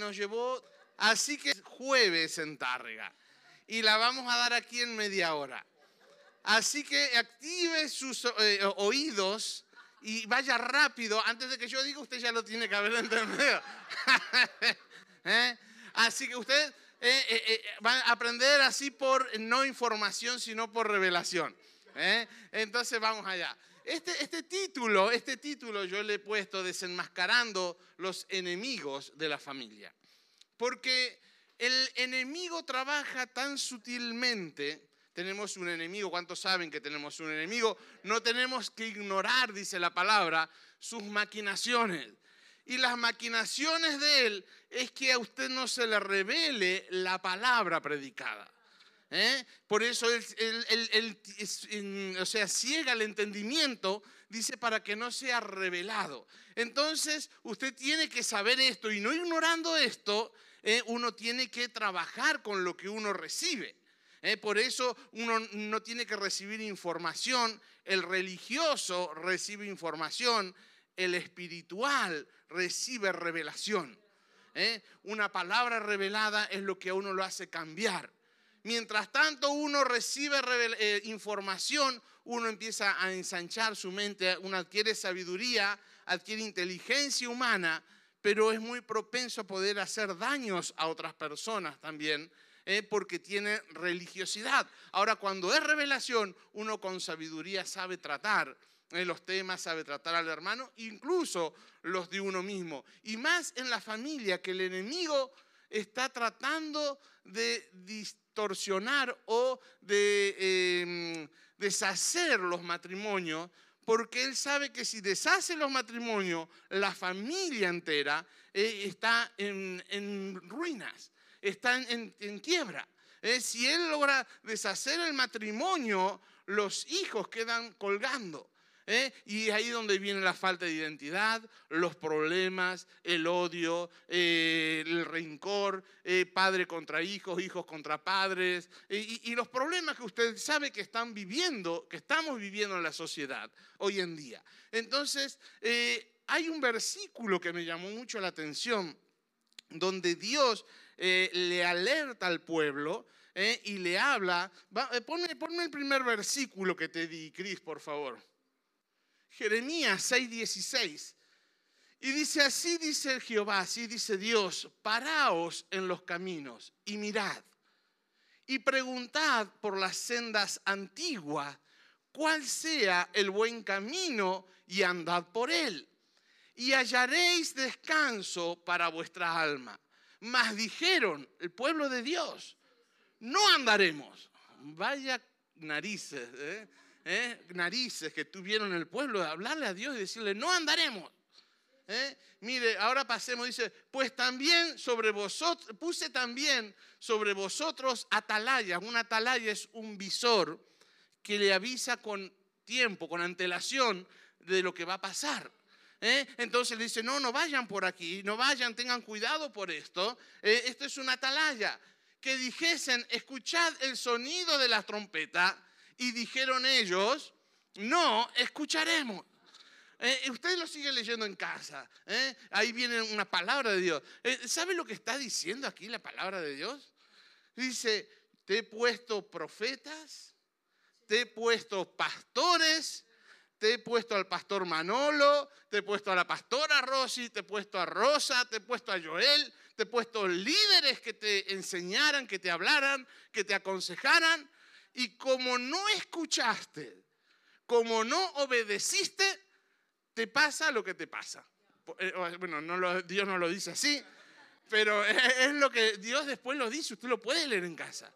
nos llevó, así que jueves en Tárrega. Y la vamos a dar aquí en media hora. Así que active sus eh, oídos y vaya rápido. Antes de que yo diga, usted ya lo tiene que haber entendido. ¿Eh? Así que usted eh, va a aprender así por no información, sino por revelación. Entonces vamos allá. Este, este, título, este título yo le he puesto desenmascarando los enemigos de la familia. Porque el enemigo trabaja tan sutilmente. Tenemos un enemigo, ¿cuántos saben que tenemos un enemigo? No tenemos que ignorar, dice la palabra, sus maquinaciones. Y las maquinaciones de él es que a usted no se le revele la palabra predicada. ¿Eh? Por eso él, o sea, ciega el entendimiento, dice, para que no sea revelado. Entonces, usted tiene que saber esto y no ignorando esto, ¿eh? uno tiene que trabajar con lo que uno recibe. ¿eh? Por eso uno no tiene que recibir información, el religioso recibe información, el espiritual recibe revelación. Una palabra revelada es lo que a uno lo hace cambiar. Mientras tanto uno recibe eh, información, uno empieza a ensanchar su mente, uno adquiere sabiduría, adquiere inteligencia humana, pero es muy propenso a poder hacer daños a otras personas también, eh, porque tiene religiosidad. Ahora, cuando es revelación, uno con sabiduría sabe tratar eh, los temas, sabe tratar al hermano, incluso los de uno mismo. Y más en la familia, que el enemigo está tratando de distorsionar o de em, deshacer los matrimonios, porque él sabe que si deshace los matrimonios, la familia entera eh, está en, ruinas, está en, quiebra. Eh, si él logra deshacer el matrimonio, los hijos quedan colgando. ¿Eh? Y ahí donde viene la falta de identidad, los problemas, el odio, eh, el rencor, eh, padre contra hijos, hijos contra padres, y, los problemas que usted sabe que están viviendo, que estamos viviendo en la sociedad hoy en día. Entonces, hay un versículo que me llamó mucho la atención, donde Dios le alerta al pueblo. y le habla. ponme, ponme, el primer versículo que te di, Cris, por favor. Jeremías 6:16. Y dice, así dice Jehová, así dice Dios, paraos en los caminos y mirad y preguntad por las sendas antiguas cuál sea el buen camino y andad por él. Y hallaréis descanso para vuestra alma. Mas dijeron, el pueblo de Dios, no andaremos. Vaya narices, ¿eh? ¿Eh? narices que tuvieron el pueblo de hablarle a Dios y decirle, no andaremos. ¿eh? Mire, ahora pasemos, dice, pues también sobre vosotros, puse también sobre vosotros atalayas. Un atalaya es un visor que le avisa con tiempo, con antelación de lo que va a pasar. ¿eh? Entonces le dice, no, no vayan por aquí, no vayan, tengan cuidado por esto. esto es una atalaya. Que dijesen, escuchad el sonido de la trompeta y dijeron ellos, no escucharemos. Eh, usted lo sigue leyendo en casa. ¿eh? Ahí viene una palabra de Dios. Eh, ¿Sabe lo que está diciendo aquí la palabra de Dios? Dice, te he puesto profetas, te he puesto pastores, te he puesto al pastor Manolo, te he puesto a la pastora Rosy, te he puesto a Rosa, te he puesto a Joel, te he puesto líderes que te enseñaran, que te hablaran, que te aconsejaran. Y como no escuchaste, como no obedeciste, te pasa lo que te pasa. Eh, bueno, Dios no lo dice así, pero es lo que Dios después lo dice, usted lo puede leer en casa.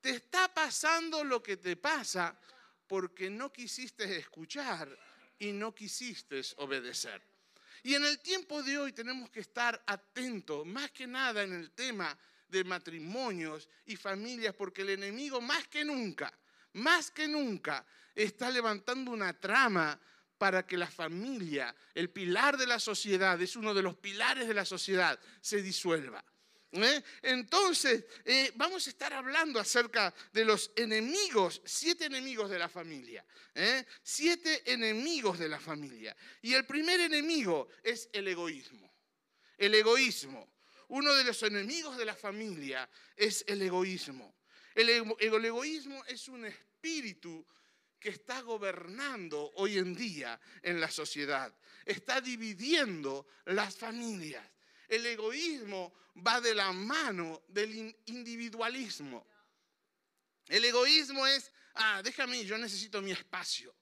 Te está pasando lo que te pasa porque no quisiste escuchar y no quisiste obedecer. Y en el tiempo de hoy tenemos que estar atentos, más que nada en el tema de matrimonios y familias, porque el enemigo más que nunca, más que nunca, está levantando una trama para que la familia, el pilar de la sociedad, es uno de los pilares de la sociedad, se disuelva. ¿eh? Entonces, eh, vamos a estar hablando acerca de los enemigos, siete enemigos de la familia. ¿eh? Siete enemigos de la familia. Y el primer enemigo es el egoísmo. El egoísmo. Uno de los enemigos de la familia es el egoísmo. El, egoísmo es un espíritu que está gobernando hoy en día en la sociedad. Está dividiendo las familias. El egoísmo va de la mano del individualismo. El egoísmo es, ah, déjame, yo necesito mi espacio.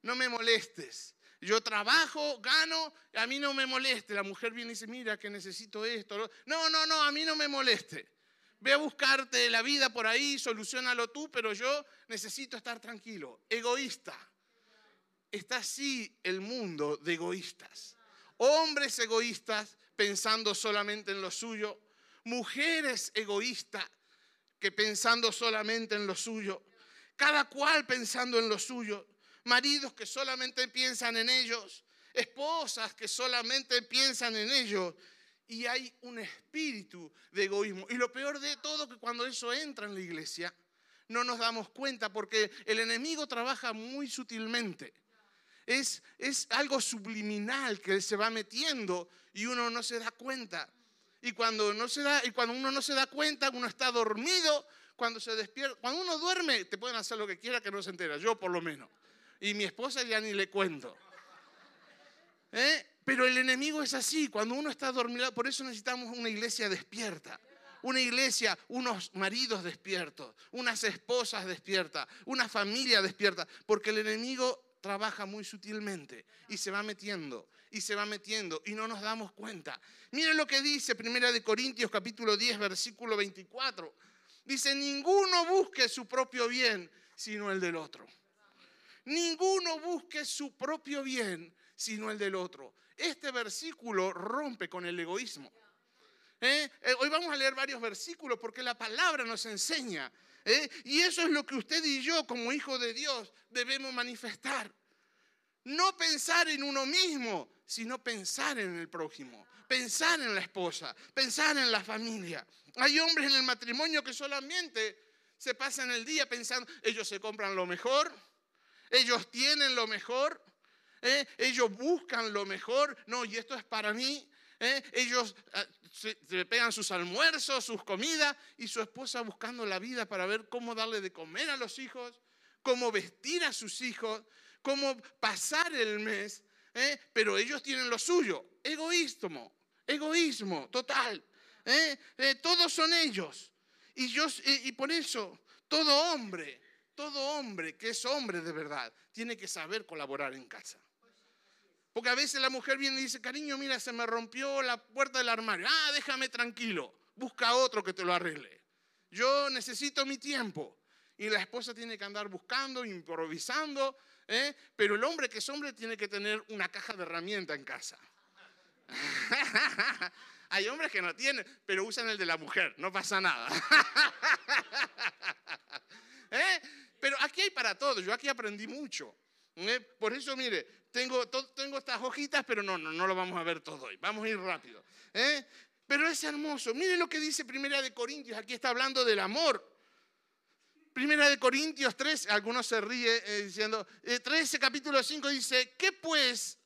No me molestes. Yo trabajo, gano, a mí no me moleste. La mujer viene y dice, mira que necesito esto. No, no, no, a mí no me moleste. Ve a buscarte la vida por ahí, solucionalo tú, pero yo necesito estar tranquilo. Egoísta. Está así el mundo de egoístas. Hombres egoístas pensando solamente en lo suyo. Mujeres egoístas que pensando solamente en lo suyo. Cada cual pensando en lo suyo maridos que solamente piensan en ellos, esposas que solamente piensan en ellos. Y hay un espíritu de egoísmo. Y lo peor de todo que cuando eso entra en la iglesia, no nos damos cuenta porque el enemigo trabaja muy sutilmente. Es, es algo subliminal que se va metiendo y uno no se da cuenta. Y cuando, no se da, y cuando uno no se da cuenta, uno está dormido, cuando se despierta, cuando uno duerme, te pueden hacer lo que quiera que no se entera, yo por lo menos y mi esposa ya ni le cuento. ¿Eh? Pero el enemigo es así, cuando uno está dormido, por eso necesitamos una iglesia despierta. Una iglesia, unos maridos despiertos, unas esposas despiertas, una familia despierta, porque el enemigo trabaja muy sutilmente y se va metiendo y se va metiendo y no nos damos cuenta. Miren lo que dice Primera de Corintios capítulo 10 versículo 24. Dice, "Ninguno busque su propio bien, sino el del otro." Ninguno busque su propio bien, sino el del otro. Este versículo rompe con el egoísmo. ¿Eh? Eh, hoy vamos a leer varios versículos porque la palabra nos enseña. ¿eh? Y eso es lo que usted y yo como hijo de Dios debemos manifestar. No pensar en uno mismo, sino pensar en el prójimo, pensar en la esposa, pensar en la familia. Hay hombres en el matrimonio que solamente se pasan el día pensando, ellos se compran lo mejor, ellos tienen lo mejor, ¿eh? ellos buscan lo mejor, no, y esto es para mí. ¿eh? Ellos ah, se, pegan sus almuerzos, sus comidas, y su esposa buscando la vida para ver cómo darle de comer a los hijos, cómo vestir a sus hijos, cómo pasar el mes, ¿eh? pero ellos tienen lo suyo, egoísmo, egoísmo total. todos son ellos. Y, yo, y por eso, todo hombre todo hombre que es hombre de verdad tiene que saber colaborar en casa. Porque a veces la mujer viene y dice, cariño, mira, se me rompió la puerta del armario. Ah, déjame tranquilo. Busca otro que te lo arregle. Yo necesito mi tiempo. Y la esposa tiene que andar buscando, improvisando. ¿eh? Pero el hombre que es hombre tiene que tener una caja de herramientas en casa. Hay hombres que no tienen, pero usan el de la mujer. No pasa nada. ¿Eh? Pero aquí hay para todo, yo aquí aprendí mucho. ¿eh? Por eso, mire, tengo, tengo estas hojitas, pero no, no, no lo vamos a ver todo hoy. Vamos a ir rápido. ¿eh? Pero es hermoso. Mire lo que dice Primera de Corintios. Aquí está hablando del amor. Primera de Corintios 3, algunos se ríen eh, diciendo, 13 capítulo 5 dice, ¿qué pues?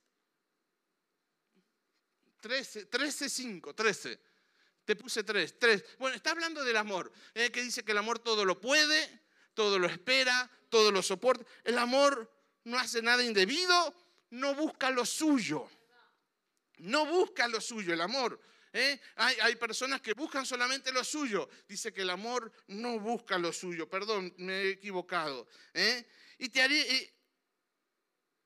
13, 13, 5, 13. Te puse 3, 3. Bueno, está hablando del amor, que dice que el amor todo lo puede, todo lo espera, todo lo soporta. El amor no hace nada indebido, no busca lo suyo. No busca lo suyo, el amor. ¿eh? Hay, personas que buscan solamente lo suyo. Dice que el amor no busca lo suyo. Perdón, me he equivocado. ¿eh? Y te haré. Eh,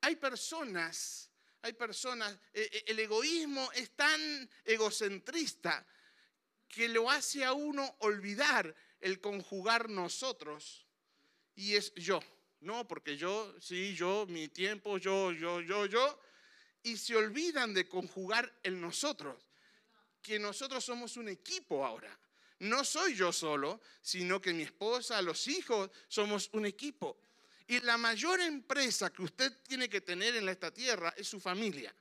hay personas, hay personas. el egoísmo es tan egocentrista que lo hace a uno olvidar el conjugar nosotros y es yo. No, porque yo, sí, yo, mi tiempo, yo, yo, yo, yo. Y se olvidan de conjugar el nosotros, que nosotros somos un equipo ahora. No soy yo solo, sino que mi esposa, los hijos, somos un equipo. Y la mayor empresa que usted tiene que tener en esta tierra es su familia.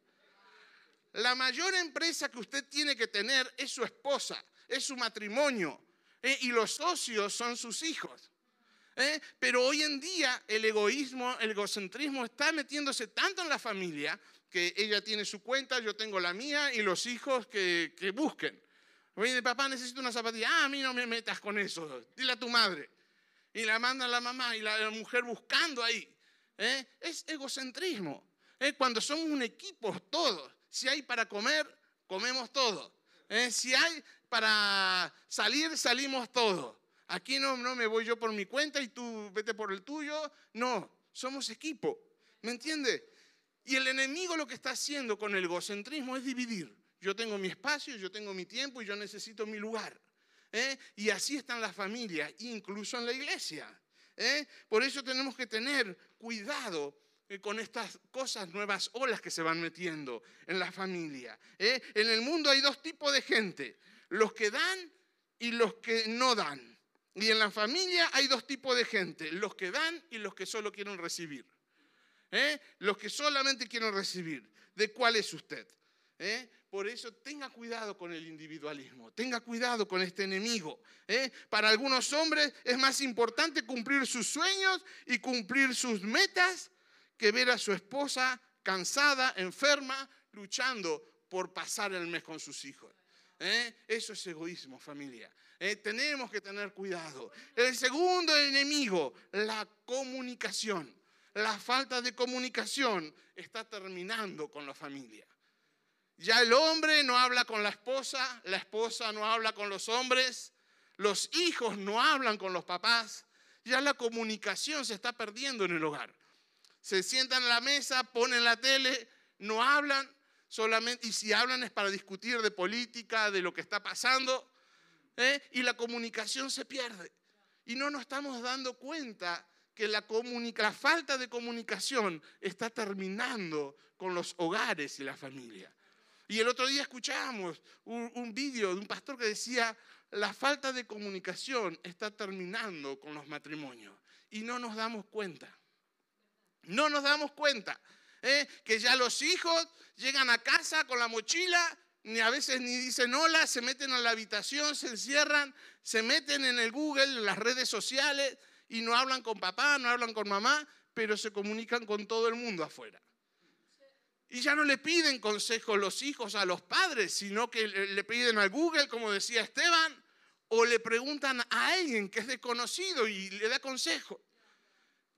La mayor empresa que usted tiene que tener es su esposa, es su matrimonio. Eh, y los socios son sus hijos. ¿Eh? Pero hoy en día el egoísmo, el egocentrismo está metiéndose tanto en la familia que ella tiene su cuenta, yo tengo la mía y los hijos que, busquen. Oye, papá, necesito una zapatilla. Ah, a mí no me metas con eso. Dile a tu madre. Y la manda la mamá y la, mujer buscando ahí. ¿eh? Es egocentrismo. ¿eh? Cuando somos un equipo todos. Si hay para comer, comemos todos. ¿eh? Si hay para salir, salimos todos. Aquí no, no me voy yo por mi cuenta y tú vete por el tuyo. No, somos equipo. ¿Me entiende? Y el enemigo lo que está haciendo con el egocentrismo es dividir. Yo tengo mi espacio, yo tengo mi tiempo y yo necesito mi lugar. ¿eh? Y así están las familias, incluso en la iglesia. ¿eh? Por eso tenemos que tener cuidado eh, con estas cosas nuevas olas que se van metiendo en la familia. En el mundo hay dos tipos de gente, los que dan y los que no dan. Y en la familia hay dos tipos de gente, los que dan y los que solo quieren recibir. Los que solamente quieren recibir. ¿De cuál es usted? Por eso tenga cuidado con el individualismo, tenga cuidado con este enemigo. ¿eh? Para algunos hombres es más importante cumplir sus sueños y cumplir sus metas que ver a su esposa cansada, enferma, luchando por pasar el mes con sus hijos. ¿Eh? Eso es egoísmo, familia. ¿eh? Tenemos que tener cuidado. El segundo enemigo, la comunicación. La falta de comunicación está terminando con la familia. Ya el hombre no habla con la esposa, la esposa no habla con los hombres, los hijos no hablan con los papás, ya la comunicación se está perdiendo en el hogar. Se sientan a la mesa, ponen la tele, no hablan, solamente, y si hablan es para discutir de política, de lo que está pasando, ¿eh? y la comunicación se pierde. Y no nos estamos dando cuenta que la, la falta de comunicación está terminando con los hogares y la familia. Y el otro día escuchábamos un, vídeo de un pastor que decía, la falta de comunicación está terminando con los matrimonios. Y no nos damos cuenta. No nos damos cuenta. ¿Eh? Que ya los hijos llegan a casa con la mochila, ni a veces ni dicen hola, se meten a la habitación, se encierran, se meten en el Google, en las redes sociales, y no hablan con papá, no hablan con mamá, pero se comunican con todo el mundo afuera. Y ya no le piden consejos los hijos a los padres, sino que le piden al Google, como decía Esteban, o le preguntan a alguien que es desconocido y le da consejo.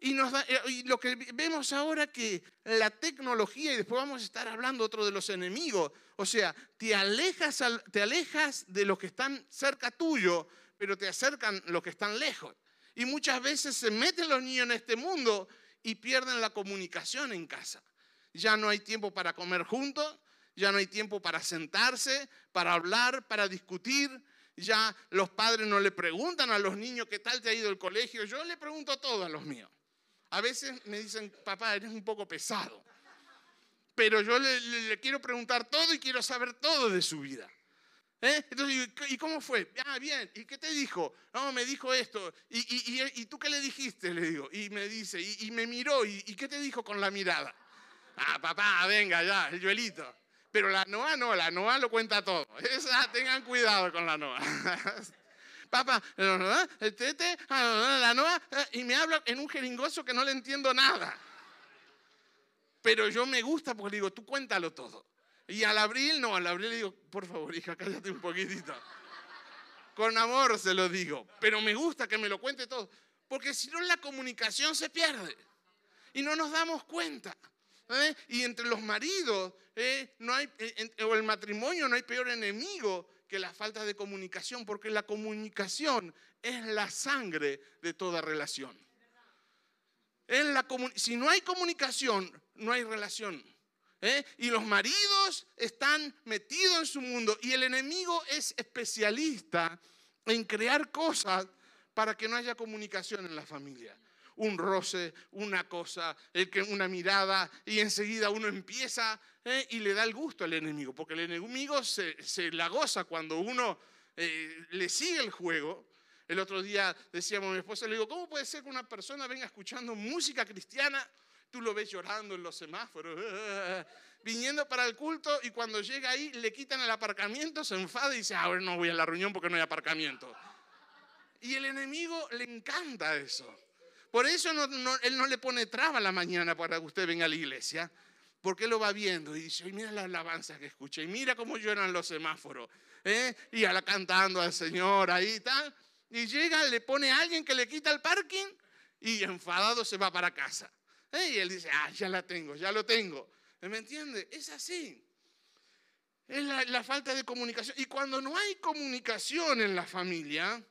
Eh, y lo que vemos ahora que la tecnología, y después vamos a estar hablando otro de los enemigos, o sea, te alejas, te alejas de los que están cerca tuyo, pero te acercan los que están lejos. Y muchas veces se meten los niños en este mundo y pierden la comunicación en casa ya no hay tiempo para comer juntos, ya no hay tiempo para sentarse, para hablar, para discutir. Ya los padres no le preguntan a los niños qué tal te ha ido el colegio. Yo le pregunto todo a los míos. A veces me dicen, papá, eres un poco pesado. Pero yo le, quiero preguntar todo y quiero saber todo de su vida. ¿Eh? Entonces, ¿y cómo fue? Ah, bien. ¿Y qué te dijo? No, me dijo esto. ¿Y, tú qué le dijiste? Le digo. Y me dice, y, me miró. ¿Y, qué te dijo con la mirada? Ah, papá, venga ya, el yuelito. Pero la Noa no, la Noa lo cuenta todo. Esa, tengan cuidado con la Noa. el tete, ah, la Noa, eh, y me habla en un jeringoso que no le entiendo nada. Pero yo me gusta porque digo, tú cuéntalo todo. Y al abril, no, al abril le digo, por favor, hija, cállate un poquitito. Con amor se lo digo, pero me gusta que me lo cuente todo, porque si no la comunicación se pierde y no nos damos cuenta. ¿eh? Y entre los maridos ¿eh? no hay, eh, o el matrimonio no hay peor enemigo que la falta de comunicación, porque la comunicación es la sangre de toda relación. La, si no hay comunicación, no hay relación. Y los maridos están metidos en su mundo y el enemigo es especialista en crear cosas para que no haya comunicación en la familia un roce, una cosa, una mirada, y enseguida uno empieza eh, y le da el gusto al enemigo, porque el enemigo se, la goza cuando uno eh, le sigue el juego. El otro día decíamos a mi esposa, le digo, ¿cómo puede ser que una persona venga escuchando música cristiana? Tú lo ves llorando en los semáforos, viniendo para el culto y cuando llega ahí le quitan el aparcamiento, se enfada y dice, ahora no voy a la reunión porque no hay aparcamiento. Y el enemigo le encanta eso. Por eso Él no le pone traba la mañana para que usted venga a la iglesia. Porque lo va viendo y dice, mira la alabanza que escucha, y mira cómo lloran los semáforos, ¿eh? y cantando al Señor ahí y tal. Y llega, le pone a alguien que le quita el parking y enfadado se va para casa. ¿eh? Y él dice, ah, ya la tengo, ya lo tengo. ¿Me entiende? Es así. Es la, la, falta de comunicación. Y cuando no hay comunicación en la familia,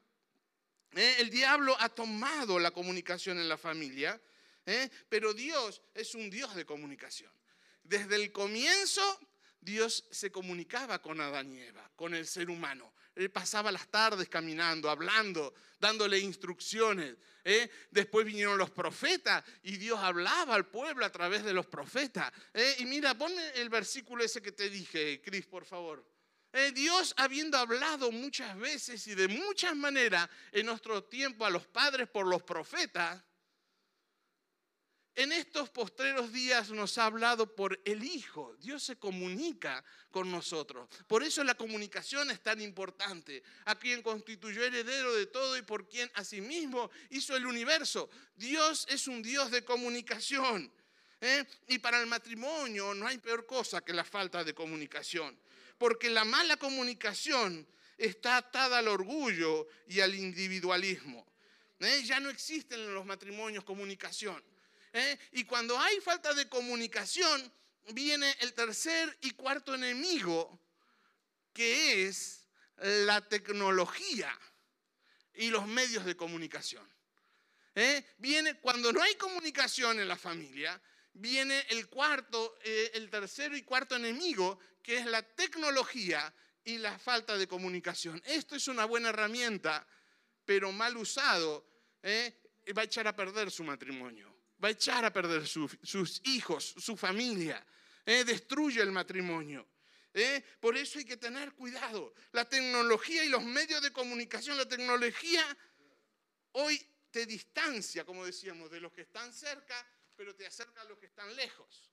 ¿eh? el diablo ha tomado la comunicación en la familia, ¿eh? pero Dios es un Dios de comunicación. Desde el comienzo, Dios se comunicaba con Adán y Eva, con el ser humano. Él pasaba las tardes caminando, hablando, dándole instrucciones. ¿eh? Después vinieron los profetas y Dios hablaba al pueblo a través de los profetas. ¿eh? Y mira, ponme el versículo ese que te dije, Cris, por favor. ¿Eh? Dios habiendo hablado muchas veces y de muchas maneras en nuestro tiempo a los padres por los profetas, en estos postreros días nos ha hablado por el Hijo. Dios se comunica con nosotros. Por eso la comunicación es tan importante. A quien constituyó heredero de todo y por quien asimismo hizo el universo. Dios es un Dios de comunicación. ¿eh? Y para el matrimonio no hay peor cosa que la falta de comunicación. Porque la mala comunicación está atada al orgullo y al individualismo. ¿eh? Ya no existen en los matrimonios comunicación. ¿eh? Y cuando hay falta de comunicación, viene el tercer y cuarto enemigo, que es la tecnología y los medios de comunicación. ¿eh? Viene cuando no hay comunicación en la familia, viene el cuarto, eh, el tercero y cuarto enemigo, que es la tecnología y la falta de comunicación. Esto es una buena herramienta, pero mal usado, va a echar a perder su matrimonio va a echar a perder sus hijos, su familia, ¿eh? destruye el matrimonio. ¿eh? Por eso hay que tener cuidado. La tecnología y los medios de comunicación, la tecnología hoy te distancia, como decíamos, de los que están cerca, pero te acerca a los que están lejos.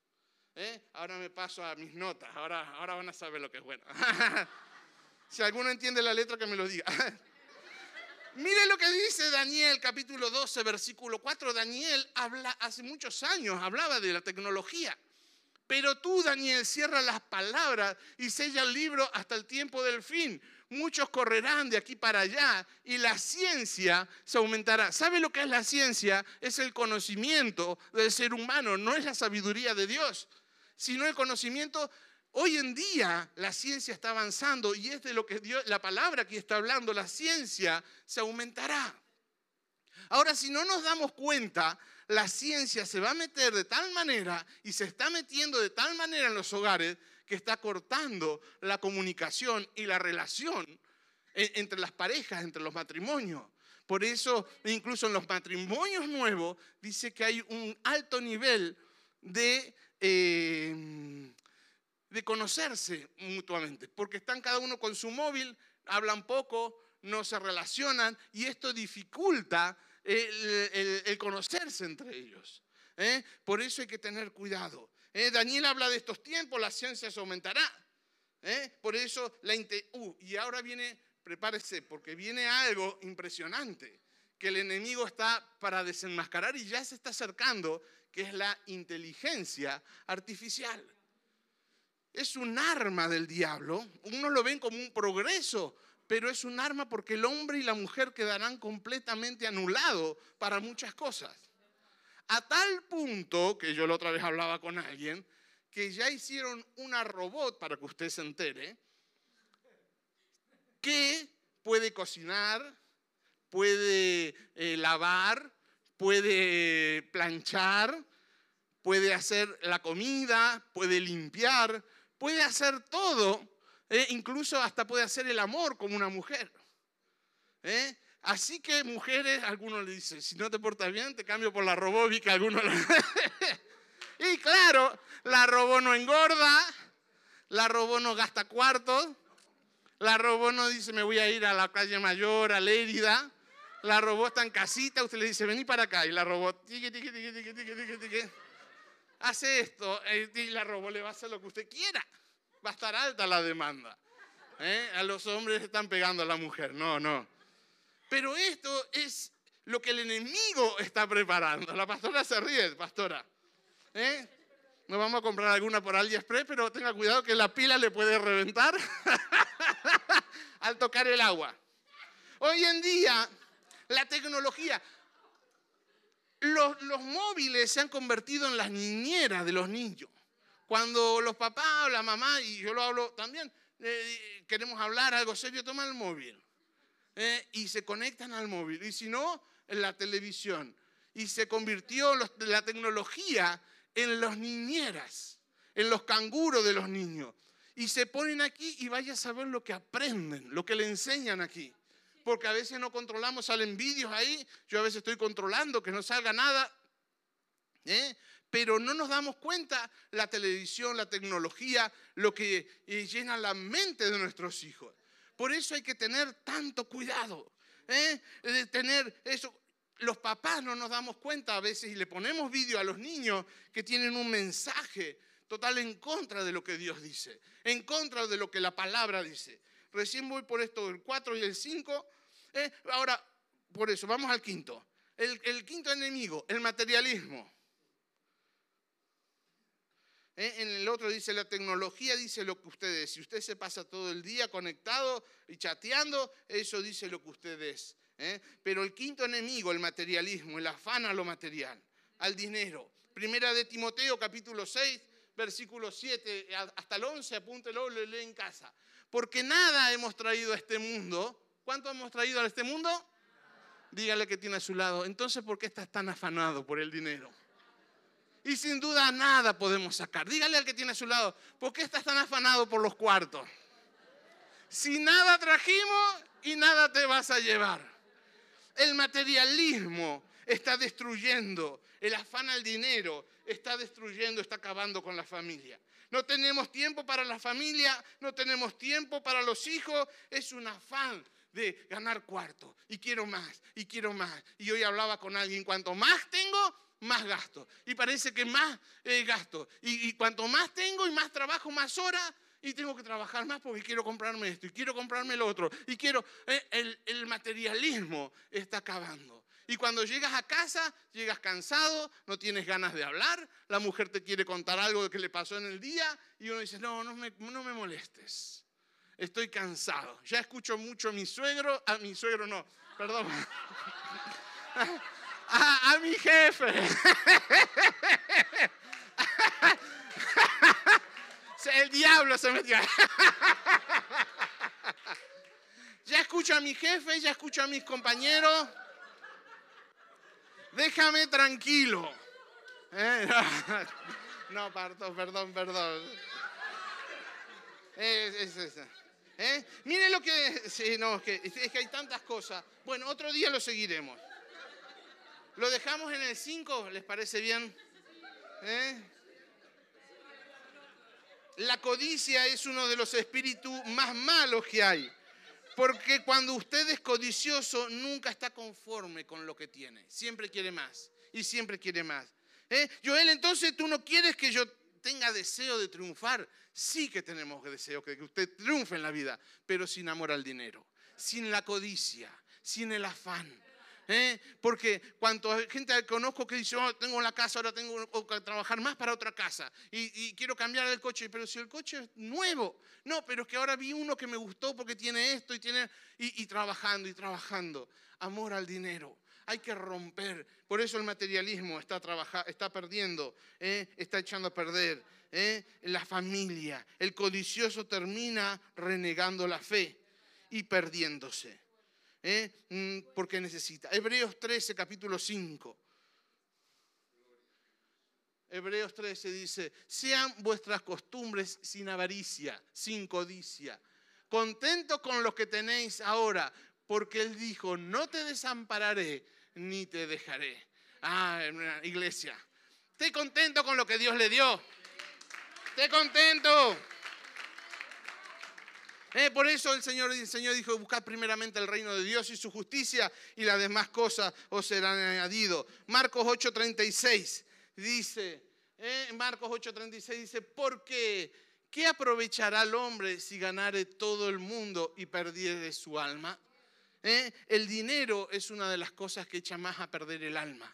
¿Eh? Ahora me paso a mis notas, ahora, ahora van a saber lo que es bueno. si alguno entiende la letra, que me lo diga. Mire lo que dice Daniel capítulo 12, versículo 4. Daniel habla hace muchos años, hablaba de la tecnología. Pero tú, Daniel, cierra las palabras y sella el libro hasta el tiempo del fin. Muchos correrán de aquí para allá y la ciencia se aumentará. ¿Sabe lo que es la ciencia? Es el conocimiento del ser humano, no es la sabiduría de Dios, sino el conocimiento Hoy en día la ciencia está avanzando y es de lo que Dios, la palabra que está hablando, la ciencia se aumentará. Ahora, si no nos damos cuenta, la ciencia se va a meter de tal manera y se está metiendo de tal manera en los hogares que está cortando la comunicación y la relación entre las parejas, entre los matrimonios. Por eso, incluso en los matrimonios nuevos, dice que hay un alto nivel de eh, de conocerse mutuamente, porque están cada uno con su móvil, hablan poco, no se relacionan y esto dificulta el, conocerse entre ellos. ¿eh? Por eso hay que tener cuidado. ¿eh? Daniel habla de estos tiempos, la ciencia se aumentará. ¿eh? Por eso la... Uh, y ahora viene, prepárese, porque viene algo impresionante, que el enemigo está para desenmascarar y ya se está acercando, que es la inteligencia artificial es un arma del diablo. Uno lo ven como un progreso, pero es un arma porque el hombre y la mujer quedarán completamente anulados para muchas cosas. A tal punto, que yo la otra vez hablaba con alguien, que ya hicieron una robot, para que usted se entere, que puede cocinar, puede eh, lavar, puede planchar, puede hacer la comida, puede limpiar, puede hacer todo, eh, incluso hasta puede hacer el amor como una mujer. ¿eh? Así que mujeres, algunos le dicen, si no te portas bien, te cambio por la robóbica, algunos Y claro, la robó no engorda, la robó no gasta cuartos, la robó no dice me voy a ir a la calle mayor, a Lérida, la robó está en casita, usted le dice vení para acá y la robó tique, tique, tique, hace esto eh, y la robó le va a hacer lo que usted quiera. Va a estar alta la demanda. ¿eh? A los hombres están pegando a la mujer. No, no. Pero esto es lo que el enemigo está preparando. La pastora se ríe, pastora. ¿Eh? Nos vamos a comprar alguna por AliExpress, pero tenga cuidado que la pila le puede reventar al tocar el agua. Hoy en día, la tecnología, los, móviles se han convertido en las niñeras de los niños. Cuando los papás o la mamá, y yo lo hablo también, eh, queremos hablar algo serio, toman el móvil. Eh, y se conectan al móvil. Y si no, en la televisión. Y se convirtió la tecnología en las niñeras, en los canguros de los niños. Y se ponen aquí y vaya a saber lo que aprenden, lo que le enseñan aquí porque a veces no controlamos, salen vídeos ahí, yo a veces estoy controlando que no salga nada, ¿eh? pero no nos damos cuenta la televisión, la tecnología, lo que eh, llena la mente de nuestros hijos. Por eso hay que tener tanto cuidado, ¿eh? de tener eso. Los papás no nos damos cuenta a veces y le ponemos vídeo a los niños que tienen un mensaje total en contra de lo que Dios dice, en contra de lo que la palabra dice. Recién voy por esto, el 4 y el 5, ¿Eh? Ahora, por eso, vamos al quinto. El, quinto enemigo, el materialismo. ¿Eh? En el otro dice, la tecnología dice lo que usted es. Si usted se pasa todo el día conectado y chateando, eso dice lo que usted es. ¿eh? Pero el quinto enemigo, el materialismo, el afán a lo material, al dinero. Primera de Timoteo, capítulo 6, versículo 7 hasta el 11, apúntelo, lo lee en casa. Porque nada hemos traído a este mundo ¿Cuánto hemos traído a este mundo? Dígale que tiene a su lado. Entonces, ¿por qué estás tan afanado por el dinero? Y sin duda nada podemos sacar. Dígale al que tiene a su lado, ¿por qué estás tan afanado por los cuartos? Si nada trajimos y nada te vas a llevar. El materialismo está destruyendo, el afán al dinero está destruyendo, está acabando con la familia. No tenemos tiempo para la familia, no tenemos tiempo para los hijos, es un afán de ganar cuarto y quiero más y quiero más. Y hoy hablaba con alguien, cuanto más tengo, más gasto. Y parece que más eh, gasto. Y, cuanto más tengo y más trabajo, más horas. Y tengo que trabajar más porque quiero comprarme esto y quiero comprarme lo otro. Y quiero, eh, el, el materialismo está acabando. Y cuando llegas a casa, llegas cansado, no tienes ganas de hablar, la mujer te quiere contar algo que le pasó en el día y uno dice, no, no me, no me molestes estoy cansado. Ya escucho mucho a mi suegro, a mi suegro no, perdón. A, mi jefe. El diablo se metió. Ya escucho a mi jefe, ya escucho a mis compañeros. Déjame tranquilo. ¿Eh? No, perdón, perdón, perdón. Es, es, ¿Eh? Miren lo que... Sí, no, es que, es que hay tantas cosas. Bueno, otro día lo seguiremos. ¿Lo dejamos en el 5? ¿Les parece bien? ¿Eh? La codicia es uno de los espíritus más malos que hay. Porque cuando usted es codicioso, nunca está conforme con lo que tiene. Siempre quiere más. Y siempre quiere más. ¿Eh? Joel, entonces tú no quieres que yo tenga deseo de triunfar. Sí que tenemos deseo de que usted triunfe en la vida, pero sin amor al dinero, sin la codicia, sin el afán. ¿eh? Porque cuanto gente conozco que dice, oh, tengo la casa, ahora tengo que trabajar más para otra casa y, quiero cambiar el coche, pero si el coche es nuevo, no, pero es que ahora vi uno que me gustó porque tiene esto y tiene, y, trabajando y trabajando. Amor al dinero. Hay que romper. Por eso el materialismo está, está perdiendo, ¿eh? está echando a perder ¿eh? la familia. El codicioso termina renegando la fe y perdiéndose. ¿eh? Mm, porque necesita. Hebreos 13, capítulo 5. Hebreos 13 dice, sean vuestras costumbres sin avaricia, sin codicia, contentos con lo que tenéis ahora, porque Él dijo, no te desampararé ni te dejaré. Ah, iglesia, esté contento con lo que Dios le dio. Esté contento. Eh, por eso el Señor, el Señor dijo, buscad primeramente el reino de Dios y su justicia y las demás cosas os serán añadidas. Marcos 8:36 dice, eh, Marcos 8:36 dice, porque ¿qué aprovechará el hombre si ganare todo el mundo y perdiere su alma? Eh, el dinero es una de las cosas que echa más a perder el alma.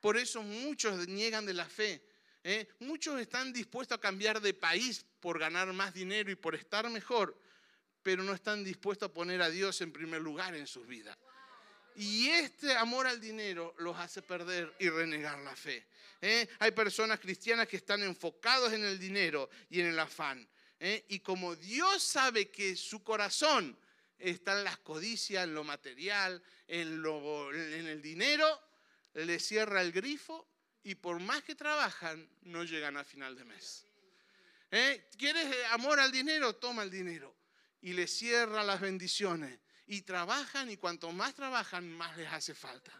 Por eso muchos niegan de la fe ¿eh? Muchos están dispuestos a cambiar de país por ganar más dinero y por estar mejor, pero no están dispuestos a poner a Dios en primer lugar en sus vidas. Y este amor al dinero los hace perder y renegar la fe. ¿eh? Hay personas cristianas que están enfocados en el dinero y en el afán. ¿eh? Y como Dios sabe que su corazón está en las codicias, en lo material, en, lo, en el dinero, le cierra el grifo y por más que trabajan, no llegan a final de mes. ¿Eh? ¿Quieres amor al dinero? Toma el dinero. Y le cierra las bendiciones y trabajan y cuanto más trabajan, más les hace falta.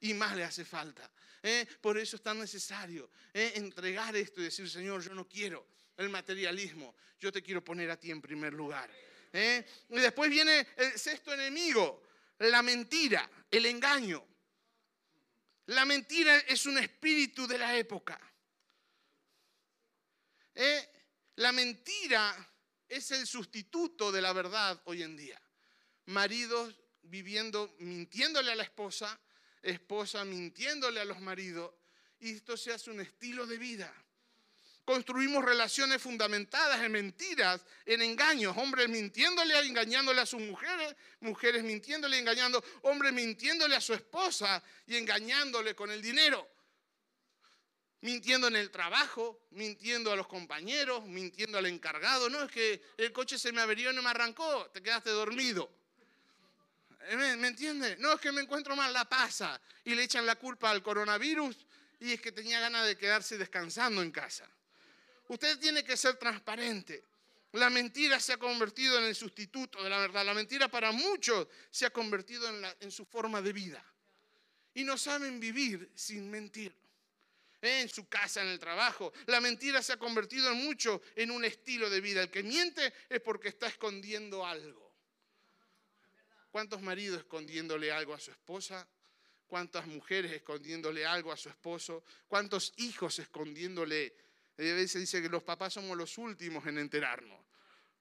Y más les hace falta. ¿eh? Por eso es tan necesario ¿eh? entregar esto y decir, Señor, yo no quiero el materialismo, yo te quiero poner a ti en primer lugar. ¿Eh? Y después viene el sexto enemigo, la mentira, el engaño. La mentira es un espíritu de la época. La mentira es el sustituto de la verdad hoy en día maridos viviendo, mintiéndole a la esposa, esposa mintiéndole a los maridos, y esto se hace un estilo de vida. Construimos relaciones fundamentadas en mentiras, en engaños, hombres mintiéndole, engañándole a sus mujeres, mujeres mintiéndole, engañando, hombres mintiéndole a su esposa y engañándole con el dinero mintiendo en el trabajo, mintiendo a los compañeros, mintiendo al encargado. No, es que el coche se me averió y no me arrancó, te quedaste dormido. ¿Me, ¿Me entiende? No es que me encuentro mal, la pasa. Y le echan la culpa al coronavirus y es que tenía ganas de quedarse descansando en casa. Usted tiene que ser transparente. La mentira se ha convertido en el sustituto de la verdad. La mentira para muchos se ha convertido en, su forma de vida. Y no saben vivir sin mentir. En su casa, en el trabajo. La mentira se ha convertido en mucho en un estilo de vida. El que miente es porque está escondiendo algo. ¿Cuántos maridos escondiéndole algo a su esposa? ¿Cuántas mujeres escondiéndole algo a su esposo? ¿Cuántos hijos escondiéndole? A veces dice que los papás somos los últimos en enterarnos,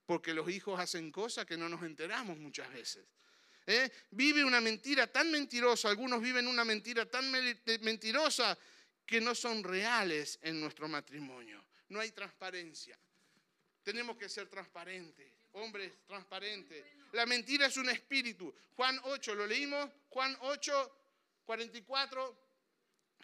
porque los hijos hacen cosas que no nos enteramos muchas veces. ¿Eh? Vive una mentira tan mentirosa, algunos viven una mentira tan mentirosa que no son reales en nuestro matrimonio. No hay transparencia. Tenemos que ser transparentes, hombres transparentes. La mentira es un espíritu. Juan 8, ¿lo leímos? Juan 8, 44.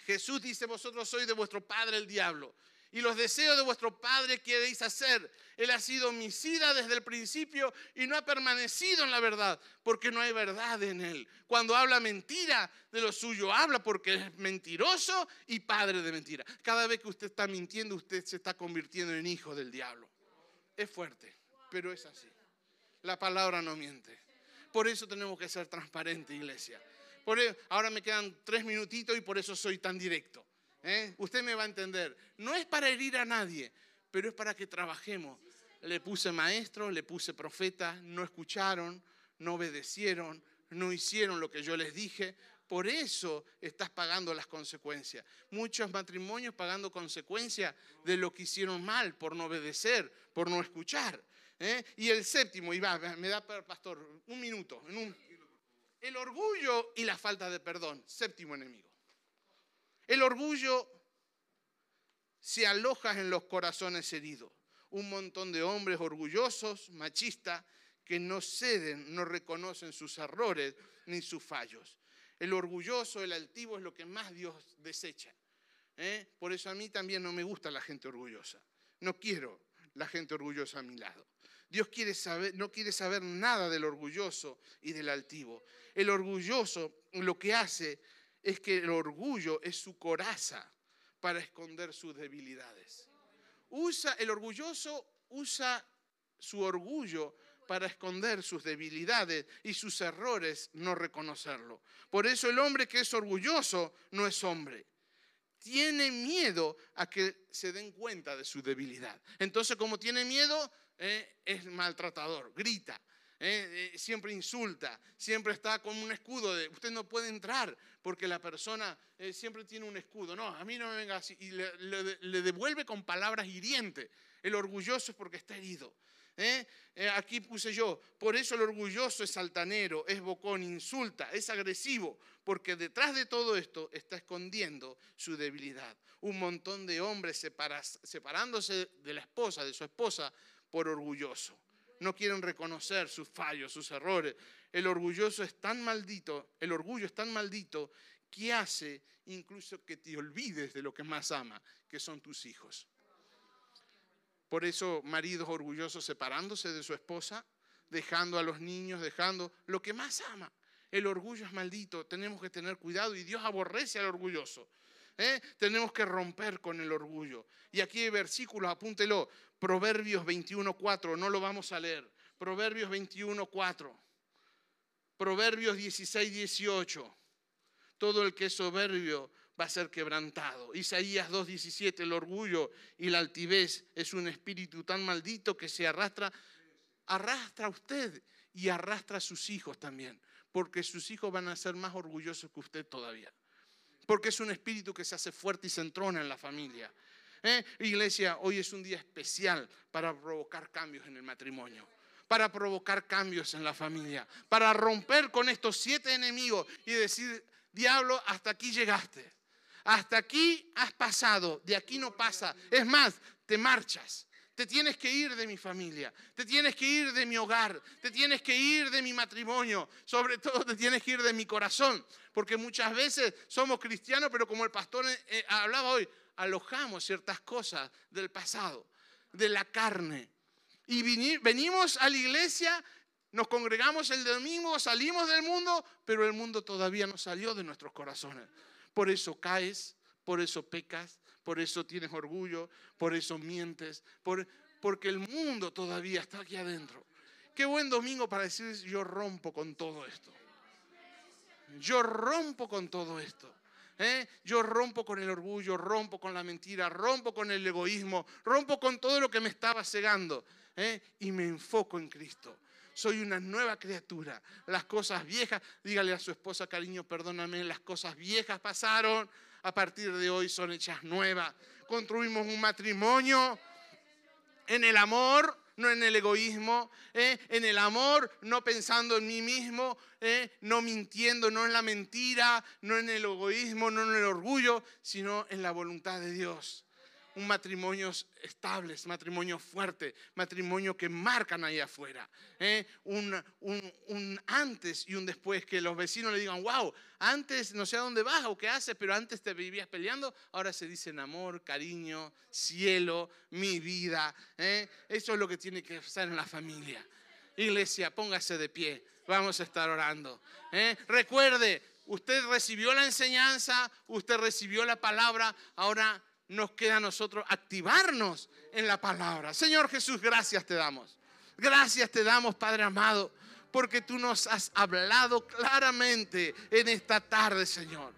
Jesús dice, vosotros sois de vuestro padre el diablo. Y los deseos de vuestro padre queréis hacer. Él ha sido homicida desde el principio y no ha permanecido en la verdad, porque no hay verdad en él. Cuando habla mentira de lo suyo, habla porque es mentiroso y padre de mentira. Cada vez que usted está mintiendo, usted se está convirtiendo en hijo del diablo. Es fuerte, pero es así. La palabra no miente. Por eso tenemos que ser transparentes, iglesia. Por e, ahora me quedan tres minutitos y por eso soy tan directo. ¿Eh? Usted me va a entender. No es para herir a nadie, pero es para que trabajemos. Le puse maestro, le puse profeta, no escucharon, no obedecieron, no hicieron lo que yo les dije. Por eso estás pagando las consecuencias. Muchos matrimonios pagando consecuencias de lo que hicieron mal, por no obedecer, por no escuchar. ¿eh? Y el séptimo, y va, me da, pastor, un minuto. el orgullo y la falta de perdón, séptimo enemigo. El orgullo se aloja en los corazones heridos. Un montón de hombres orgullosos, machistas, que no ceden, no reconocen sus errores ni sus fallos. El orgulloso, el altivo es lo que más Dios desecha. ¿eh? Por eso a mí también no me gusta la gente orgullosa. No quiero la gente orgullosa a mi lado. Dios no quiere saber nada del orgulloso y del altivo. El orgulloso lo que hace es que el orgullo es su coraza para esconder sus debilidades. Usa, el orgulloso usa su orgullo para esconder sus debilidades y sus errores, no reconocerlo. Por eso el hombre que es orgulloso no es hombre. Tiene miedo a que se den cuenta de su debilidad. Entonces, como tiene miedo, eh, es maltratador, grita, eh, eh, siempre insulta, siempre está con un escudo de usted no puede entrar porque la persona siempre tiene un escudo. No, a mí no me venga así. Y le, devuelve con palabras hirientes. El orgulloso es porque está herido. ¿eh? Eh, aquí puse yo, por eso el orgulloso es altanero, es bocón, insulta, es agresivo, porque detrás de todo esto está escondiendo su debilidad. Un montón de hombres separándose de la esposa, de su esposa, por orgulloso. No quieren reconocer sus fallos, sus errores. El orgulloso es tan maldito, el orgullo es tan maldito que hace incluso que te olvides de lo que más ama, que son tus hijos. Por eso maridos orgullosos separándose de su esposa, dejando a los niños, dejando lo que más ama. El orgullo es maldito, tenemos que tener cuidado y Dios aborrece al orgulloso. ¿Eh? Tenemos que romper con el orgullo. Y aquí hay versículos, apúntelo, Proverbios 21.4, no lo vamos a leer. Proverbios 21.4, Proverbios 16.18, todo el que es soberbio va a ser quebrantado. Isaías 2.17, el orgullo y la altivez es un espíritu tan maldito que se arrastra, arrastra a usted y arrastra a sus hijos también, porque sus hijos van a ser más orgullosos que usted todavía. Porque es un espíritu que se hace fuerte y se entrona en la familia. ¿Eh? Iglesia, hoy es un día especial para provocar cambios en el matrimonio para provocar cambios en la familia, para romper con estos siete enemigos y decir, diablo, hasta aquí llegaste. Hasta aquí has pasado, de aquí no pasa. Es más, te marchas. Te tienes que ir de mi familia, te tienes que ir de mi hogar, te tienes que ir de mi matrimonio, sobre todo te tienes que ir de mi corazón, porque muchas veces somos cristianos, pero como el pastor eh, eh, hablaba hoy, alojamos ciertas cosas del pasado, de la carne. Y venimos a la iglesia, nos congregamos el domingo, salimos del mundo, pero el mundo todavía no salió de nuestros corazones. Por eso caes, por eso pecas, por eso tienes orgullo, por eso mientes, porque el mundo todavía está aquí adentro. Qué buen domingo para decir yo rompo con todo esto. Yo rompo con todo esto. ¿eh? Yo rompo con el orgullo, rompo con la mentira, rompo con el egoísmo, rompo con todo lo que me estaba cegando ¿eh? y me enfoco en Cristo soy una nueva criatura. Las cosas viejas, dígale a su esposa, cariño, perdóname, las cosas viejas pasaron, a partir de hoy son hechas nuevas. Construimos un matrimonio en el amor, no en el egoísmo, ¿eh? en el amor, no pensando en mí mismo, ¿eh? no mintiendo, no en la mentira, no en el egoísmo, no en el orgullo, sino en la voluntad de Dios un matrimonio estable, matrimonio fuerte, matrimonio que marcan ahí afuera. ¿eh? Un, un, antes y un después, que los vecinos le digan, wow, antes no sé a dónde vas o qué haces, pero antes te vivías peleando, ahora se dicen amor, cariño, cielo, mi vida. ¿eh? Eso es lo que tiene que ser en la familia. Iglesia, póngase de pie, vamos a estar orando. ¿eh? Recuerde, usted recibió la enseñanza, usted recibió la palabra, ahora nos queda a nosotros activarnos en la palabra. Señor Jesús, gracias te damos. Gracias te damos, Padre amado, porque tú nos has hablado claramente en esta tarde, Señor.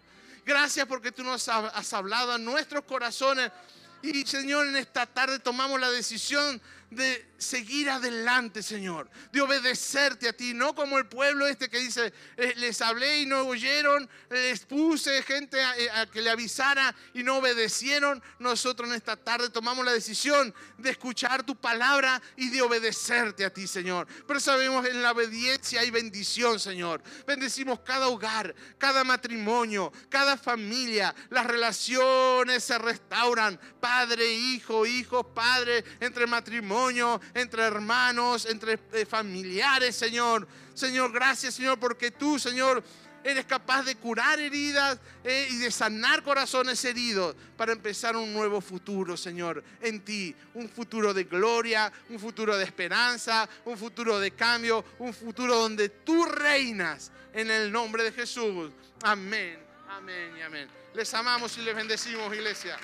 Gracias porque tú nos has hablado a nuestros corazones. Y Señor, en esta tarde tomamos la decisión de seguir adelante, Señor, de obedecerte a ti, no como el pueblo este que dice, eh, les hablé y no oyeron, les puse gente eh, a, que le avisara y no obedecieron. Nosotros en esta tarde tomamos la decisión de escuchar tu palabra y de obedecerte a ti, Señor. Pero sabemos en la obediencia hay bendición, Señor. Bendecimos cada hogar, cada matrimonio, cada familia. Las relaciones se restauran, padre, hijo, hijo, padre, entre matrimonio entre hermanos, entre eh, familiares, Señor. Señor, gracias, Señor, porque tú, Señor, eres capaz de curar heridas eh, y de sanar corazones heridos para empezar un nuevo futuro, Señor, en ti. Un futuro de gloria, un futuro de esperanza, un futuro de cambio, un futuro donde tú reinas en el nombre de Jesús. Amén, amén y amén. Les amamos y les bendecimos, iglesia.